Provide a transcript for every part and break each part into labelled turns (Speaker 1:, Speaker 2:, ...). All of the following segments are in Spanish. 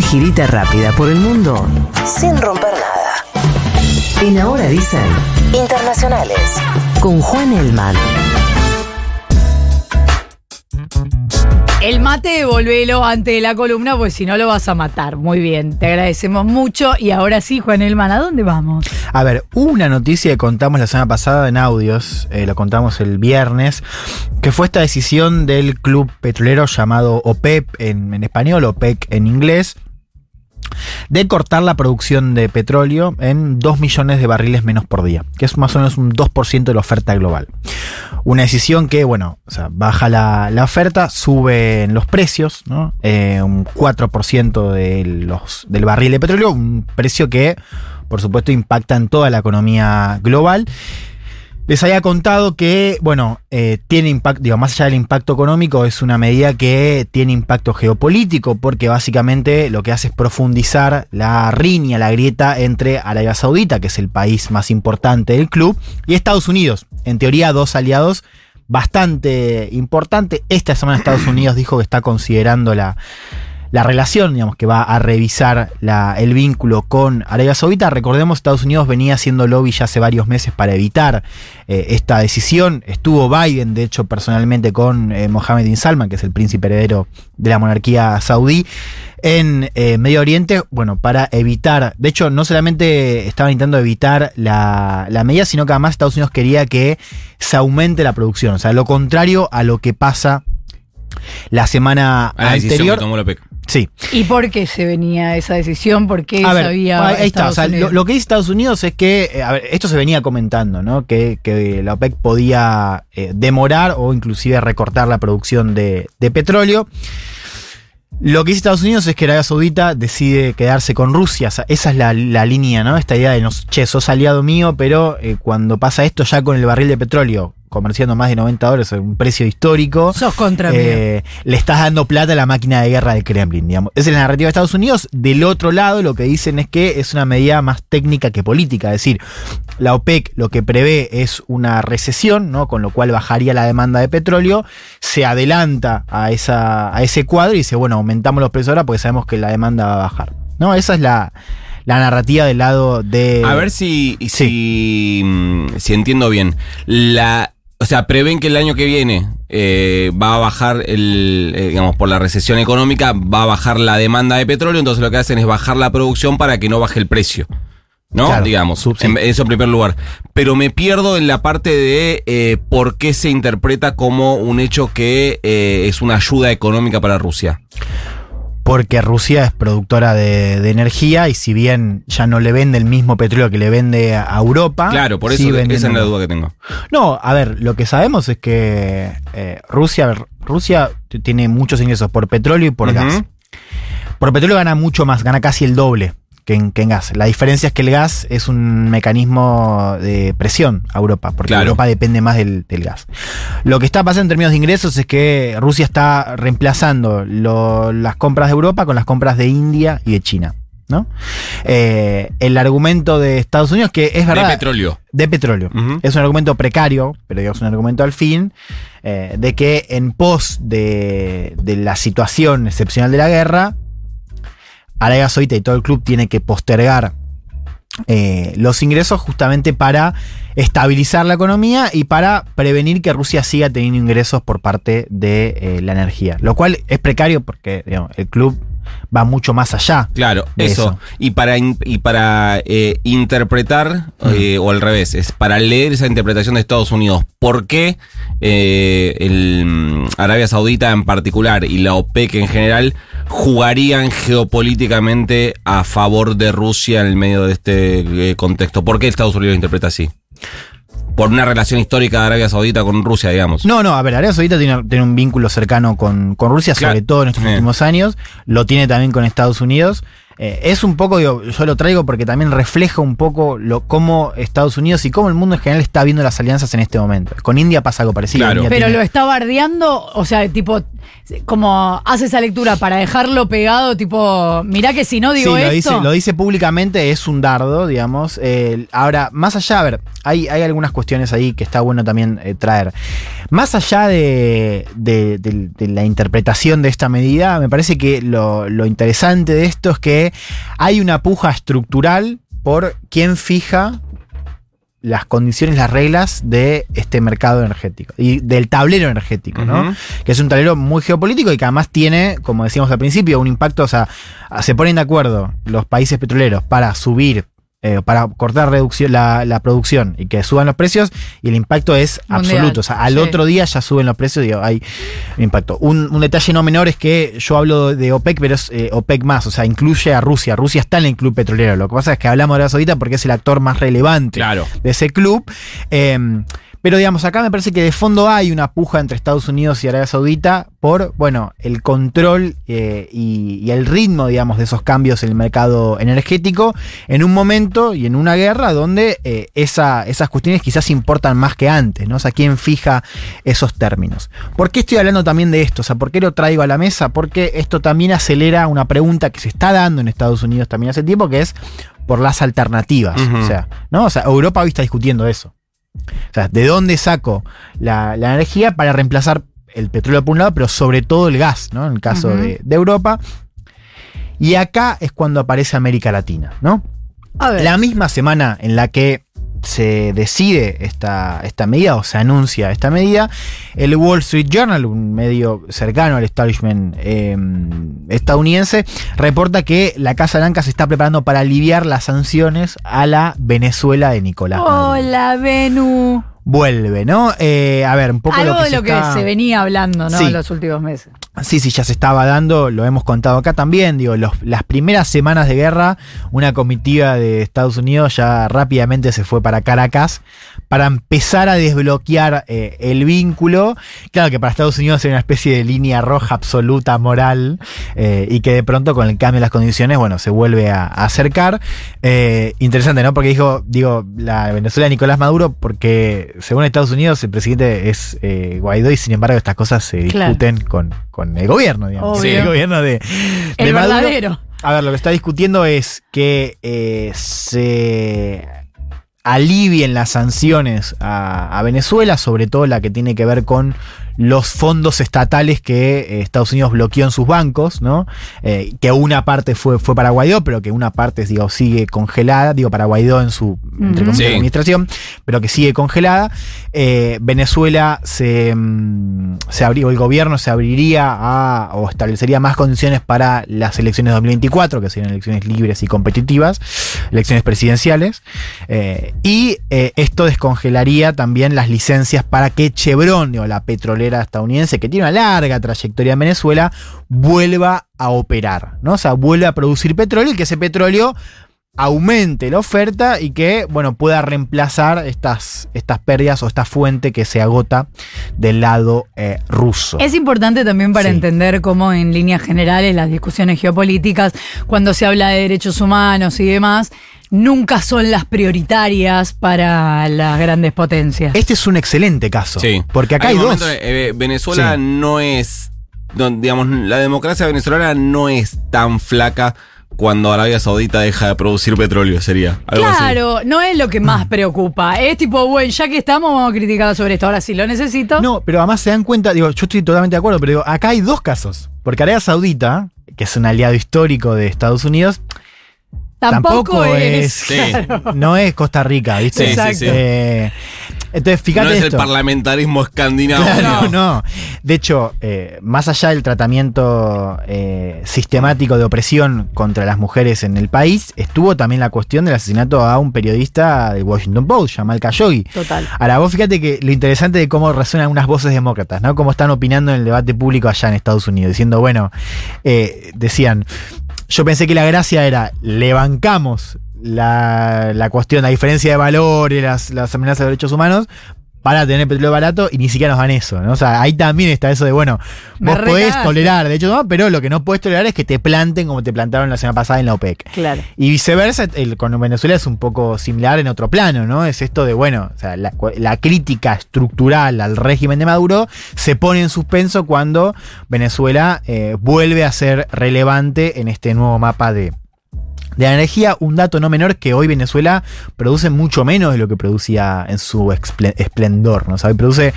Speaker 1: Una girita rápida por el mundo sin romper nada. En Ahora dicen Internacionales con Juan Elman.
Speaker 2: El mate, volvelo antes de la columna, pues si no lo vas a matar. Muy bien, te agradecemos mucho. Y ahora sí, Juan Elman, ¿a dónde vamos?
Speaker 3: A ver, una noticia que contamos la semana pasada en audios, eh, lo contamos el viernes, que fue esta decisión del club petrolero llamado OPEP en, en español, OPEC en inglés, de cortar la producción de petróleo en 2 millones de barriles menos por día, que es más o menos un 2% de la oferta global. Una decisión que, bueno, baja la, la oferta, sube en los precios, ¿no? Eh, un 4% de los, del barril de petróleo, un precio que, por supuesto, impacta en toda la economía global. Les había contado que, bueno, eh, tiene impacto, digo, más allá del impacto económico, es una medida que tiene impacto geopolítico, porque básicamente lo que hace es profundizar la riña, la grieta entre Arabia Saudita, que es el país más importante del club, y Estados Unidos. En teoría, dos aliados bastante importantes. Esta semana Estados Unidos dijo que está considerando la, la relación, digamos, que va a revisar la, el vínculo con Arabia Saudita. Recordemos, Estados Unidos venía haciendo lobby ya hace varios meses para evitar eh, esta decisión. Estuvo Biden, de hecho, personalmente con eh, Mohammed bin Salman, que es el príncipe heredero de la monarquía saudí, en eh, Medio Oriente, bueno, para evitar, de hecho, no solamente estaban intentando evitar la, la medida, sino que además Estados Unidos quería que se aumente la producción. O sea, lo contrario a lo que pasa la semana
Speaker 4: A la
Speaker 3: anterior.
Speaker 4: que tomó la.
Speaker 3: Sí.
Speaker 2: ¿Y por qué se venía esa decisión? ¿Por qué
Speaker 3: A ver,
Speaker 2: sabía
Speaker 3: ahí está. O sea, lo, que dice Estados Unidos es que, eh, a ver, esto se venía comentando, ¿no? Que, que la OPEC podía eh, demorar o inclusive recortar la producción de, de petróleo. Lo que dice Estados Unidos es que Arabia Saudita decide quedarse con Rusia. O sea, esa es la, la línea, ¿no? Esta idea de, no, che, sos aliado mío, pero eh, cuando pasa esto ya con el barril de petróleo comerciando más de 90 dólares, un precio histórico.
Speaker 2: Sos contra mí.
Speaker 3: Eh, le estás dando plata a la máquina de guerra del Kremlin, digamos. Esa es la narrativa de Estados Unidos. Del otro lado, lo que dicen es que es una medida más técnica que política. Es decir, la OPEC lo que prevé es una recesión, ¿no? Con lo cual bajaría la demanda de petróleo. Se adelanta a, esa, a ese cuadro y dice, bueno, aumentamos los precios ahora porque sabemos que la demanda va a bajar. ¿No? Esa es la, la narrativa del lado de.
Speaker 4: A ver si, si, mm, si entiendo bien. La, o sea, prevén que el año que viene eh, va a bajar el, eh, digamos, por la recesión económica, va a bajar la demanda de petróleo, entonces lo que hacen es bajar la producción para que no baje el precio. ¿No?
Speaker 3: Claro,
Speaker 4: Digamos, en, eso en primer lugar. Pero me pierdo en la parte de eh, por qué se interpreta como un hecho que eh, es una ayuda económica para Rusia.
Speaker 3: Porque Rusia es productora de, de energía y si bien ya no le vende el mismo petróleo que le vende a Europa.
Speaker 4: Claro, por
Speaker 3: sí
Speaker 4: eso esa es la duda que tengo.
Speaker 3: No, a ver, lo que sabemos es que eh, Rusia, Rusia tiene muchos ingresos por petróleo y por gas. Por petróleo gana mucho más, gana casi el doble que en, que en gas. La diferencia es que el gas es un mecanismo de presión a Europa, porque
Speaker 4: Claro.
Speaker 3: Europa depende más del, del gas. Lo que está pasando en términos de ingresos es que Rusia está reemplazando lo- las compras de Europa con las compras de India y de China. ¿no? Eh, el argumento de Estados Unidos, que es verdad.
Speaker 4: De petróleo.
Speaker 3: De petróleo. Es un argumento precario, pero digamos un argumento al fin, eh, de que en pos de, de la situación excepcional de la guerra, Arabia Saudita y todo el club tiene que postergar eh, los ingresos justamente para estabilizar la economía y para prevenir que Rusia siga teniendo ingresos por parte de eh, la energía. Lo cual es precario porque digamos, el club va mucho más allá.
Speaker 4: Claro, eso.
Speaker 3: eso.
Speaker 4: Y para, y para eh, interpretar, o al revés, es para leer esa interpretación de Estados Unidos, ¿por qué el, mm, Arabia Saudita en particular y la OPEC en general jugarían geopolíticamente a favor de Rusia en el medio de este eh, contexto? ¿Por qué Estados Unidos lo interpreta así? Por una relación histórica de Arabia Saudita con Rusia, digamos.
Speaker 3: No, no, a ver, Arabia Saudita tiene, tiene un vínculo cercano con, con Rusia,
Speaker 4: Claro.
Speaker 3: sobre todo en estos
Speaker 4: Eh.
Speaker 3: últimos años. Lo tiene también con Estados Unidos. Eh, es un poco, digo, yo lo traigo porque también refleja un poco lo, cómo Estados Unidos y cómo el mundo en general está viendo las alianzas en este momento. Con India pasa algo parecido.
Speaker 4: Claro.
Speaker 2: Pero
Speaker 3: tiene-
Speaker 2: lo está bardeando, o sea, tipo, como hace esa lectura para dejarlo pegado, tipo, mirá que si no digo
Speaker 3: sí, lo
Speaker 2: esto.
Speaker 3: dice, lo dice públicamente, es un dardo, digamos. Eh, ahora, más allá, a ver, hay, hay algunas cuestiones ahí que está bueno también eh, traer. Más allá de, de- de- de la interpretación de esta medida, me parece que lo, lo interesante de esto es que hay una puja estructural por quién fija las condiciones, las reglas de este mercado energético y del tablero energético, ¿no? Que es un tablero muy geopolítico y que además tiene, como decíamos al principio, un impacto, o sea, se ponen de acuerdo los países petroleros para subir, eh, para cortar reducción, la, la producción y que suban los precios y el impacto es
Speaker 2: Mundial,
Speaker 3: absoluto, o sea, al
Speaker 2: sí.
Speaker 3: otro día ya suben los precios y hay impacto. Un, un detalle no menor es que yo hablo de OPEC, pero es eh, OPEC más, o sea, incluye a Rusia. Rusia está en el club petrolero, lo que pasa es que hablamos de Arabia Saudita porque es el actor más relevante
Speaker 4: Claro.
Speaker 3: de ese club. Eh, pero digamos, acá me parece que de fondo hay una puja entre Estados Unidos y Arabia Saudita por, bueno, el control eh, y, y el ritmo, digamos, de esos cambios en el mercado energético en un momento y en una guerra donde eh, esa- esas cuestiones quizás importan más que antes, ¿no? O sea, ¿quién fija esos términos? ¿Por qué estoy hablando también de esto? O sea, ¿por qué lo traigo a la mesa? Porque esto también acelera una pregunta que se está dando en Estados Unidos también hace tiempo, que es por las alternativas. O sea, ¿no? O sea, Europa hoy está discutiendo eso. O sea, ¿de dónde saco la, la energía para reemplazar el petróleo por un lado, pero sobre todo el gas, ¿no? En el caso de, de Europa. Y acá es cuando aparece América Latina, ¿no?
Speaker 2: A ver.
Speaker 3: La misma semana en la que se decide esta, esta medida o se anuncia esta medida, el Wall Street Journal, un medio cercano al establishment eh, estadounidense, reporta que la Casa Blanca se está preparando para aliviar las sanciones a la Venezuela de Nicolás. Maduro.
Speaker 2: Hola, Venu.
Speaker 3: Vuelve, ¿no? Eh, a ver, un poco
Speaker 2: Algo
Speaker 3: lo que
Speaker 2: de
Speaker 3: se
Speaker 2: lo que se venía hablando, ¿no?
Speaker 3: Sí.
Speaker 2: En los últimos meses.
Speaker 3: Sí, sí, ya se estaba dando, lo hemos contado acá también, digo, los- las primeras semanas de guerra, una comitiva de Estados Unidos ya rápidamente se fue para Caracas para empezar a desbloquear eh, el vínculo. Claro que para Estados Unidos era una especie de línea roja absoluta, moral, eh, y que de pronto con el cambio de las condiciones, bueno, se vuelve a, a acercar. Eh, interesante, ¿no? Porque dijo, digo, la Venezuela de Nicolás Maduro, porque según Estados Unidos el presidente es Guaidó y sin embargo estas cosas se
Speaker 2: Claro.
Speaker 3: discuten con, con el gobierno, digamos. Sí, el gobierno de, de
Speaker 2: El
Speaker 3: Maduro.
Speaker 2: verdadero.
Speaker 3: A ver, lo que está discutiendo es que se alivien las sanciones a, a Venezuela, sobre todo la que tiene que ver con los fondos estatales que eh, Estados Unidos bloqueó en sus bancos, ¿no? Eh, que una parte fue, fue para Guaidó, pero que una parte, digo, sigue congelada, digo, para Guaidó en su entre
Speaker 2: Ujú.
Speaker 3: comillas,
Speaker 4: Sí.
Speaker 3: administración, pero que sigue congelada. Eh, Venezuela se, mm, se abrió, el gobierno se abriría a, o establecería más condiciones para las elecciones de 2024, que serían elecciones libres y competitivas, elecciones presidenciales. Eh, y eh, esto descongelaría también las licencias para que Chevron, digo, la petrolera estadounidense, que tiene una larga trayectoria en Venezuela, vuelva a operar, ¿no? O sea, vuelva a producir petróleo y que ese petróleo aumente la oferta y que, bueno, pueda reemplazar estas, estas pérdidas o esta fuente que se agota del lado eh, ruso.
Speaker 2: Es importante también para
Speaker 3: Sí.
Speaker 2: entender cómo en líneas generales las discusiones geopolíticas, cuando se habla de derechos humanos y demás, nunca son las prioritarias para las grandes potencias.
Speaker 3: Este es un excelente caso.
Speaker 4: Sí.
Speaker 3: Porque acá hay, dos.
Speaker 4: eh, Venezuela
Speaker 3: Sí.
Speaker 4: no es. no, digamos, la democracia venezolana no es tan flaca cuando Arabia Saudita deja de producir petróleo, sería. Algo así.
Speaker 2: Claro, no es lo que más preocupa. Es tipo, bueno, ya que estamos, vamos a criticar sobre esto. Ahora sí lo necesito.
Speaker 3: No, pero además se dan cuenta, digo, yo estoy totalmente de acuerdo, pero digo, acá hay dos casos. Porque Arabia Saudita, que es un aliado histórico de Estados Unidos,
Speaker 2: tampoco, es.
Speaker 4: Sí.
Speaker 2: claro.
Speaker 3: no es Costa Rica, ¿viste?
Speaker 4: Sí, sí,
Speaker 2: Exacto.
Speaker 4: sí.
Speaker 3: Eh, entonces, fíjate
Speaker 4: no es
Speaker 3: esto.
Speaker 4: el parlamentarismo escandinavo.
Speaker 3: Claro,
Speaker 4: no.
Speaker 3: no. De hecho, eh, más allá del tratamiento eh, sistemático de opresión contra las mujeres en el país, estuvo también la cuestión del asesinato a un periodista del Washington Post, Jamal Khashoggi.
Speaker 2: Total.
Speaker 3: Ahora, vos fíjate que lo interesante de cómo resuenan unas voces demócratas, ¿no? Cómo están opinando en el debate público allá en Estados Unidos, diciendo, bueno, eh, decían, yo pensé que la gracia era, le bancamos la, la cuestión, la diferencia de valores, las, las amenazas de derechos humanos, para tener petróleo barato y ni siquiera nos dan eso, ¿no? O sea, ahí también está eso de, bueno,
Speaker 2: Me
Speaker 3: vos podés tolerar, de hecho, no, pero lo que no podés tolerar es que te planten como te plantaron la semana pasada en la OPEC.
Speaker 2: Claro.
Speaker 3: Y viceversa, el, con Venezuela es un poco similar en otro plano, ¿no? Es esto de, bueno, o sea, la, la crítica estructural al régimen de Maduro se pone en suspenso cuando Venezuela eh, vuelve a ser relevante en este nuevo mapa de, de la energía. Un dato no menor que hoy Venezuela produce mucho menos de lo que producía en su esplendor, ¿no? O sea, produce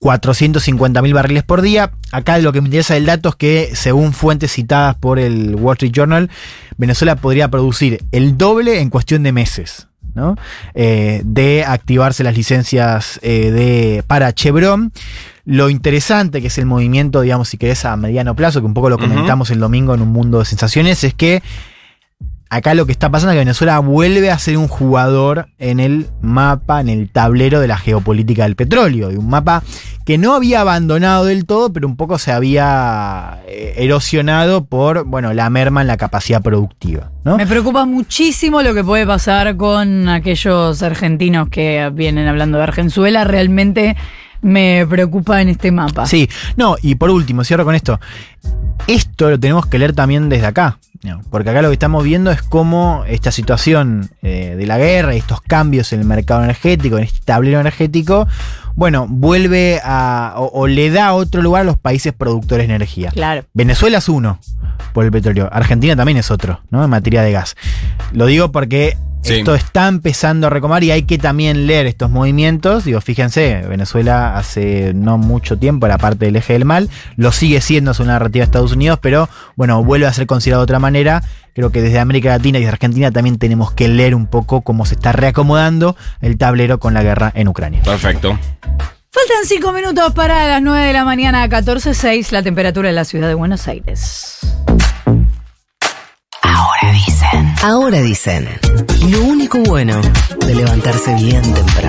Speaker 3: 450 mil barriles por día. Acá lo que me interesa del dato es que, según fuentes citadas por el Wall Street Journal, Venezuela podría producir el doble en cuestión de meses. ¿no? Eh, de activarse las licencias eh, de, para Chevron. Lo interesante, que es el movimiento, digamos, si querés, a mediano plazo, que un poco lo comentamos el domingo en un mundo de sensaciones, es que acá lo que está pasando es que Venezuela vuelve a ser un jugador en el mapa, en el tablero de la geopolítica del petróleo. Y un mapa que no había abandonado del todo, pero un poco se había eh, erosionado por, bueno, la merma en la capacidad productiva. ¿no?
Speaker 2: Me preocupa muchísimo lo que puede pasar con aquellos argentinos que vienen hablando de Argenzuela. Realmente me preocupa en este mapa.
Speaker 3: Sí, no, y por último, cierro con esto. Esto lo tenemos que leer también desde acá. ¿No? Porque acá lo que estamos viendo es cómo esta situación eh, de la guerra y estos cambios en el mercado energético, en este tablero energético, bueno, vuelve a. o, o le da otro lugar a los países productores de energía.
Speaker 2: Claro.
Speaker 3: Venezuela es uno por el petróleo. Argentina también es otro, ¿no? En materia de gas. Lo digo porque
Speaker 4: Sí.
Speaker 3: esto está empezando a recomar y hay que también leer estos movimientos. Digo, fíjense, Venezuela hace no mucho tiempo era parte del eje del mal, lo sigue siendo es una narrativa de Estados Unidos, pero bueno, vuelve a ser considerado de otra manera. Creo que desde América Latina y desde Argentina también tenemos que leer un poco cómo se está reacomodando el tablero con la guerra en Ucrania.
Speaker 4: Perfecto.
Speaker 2: Faltan cinco minutos para las 9 de la mañana, 14.06, la temperatura en la ciudad de Buenos Aires.
Speaker 1: Ahora dicen. Ahora dicen. Lo único bueno de levantarse bien temprano.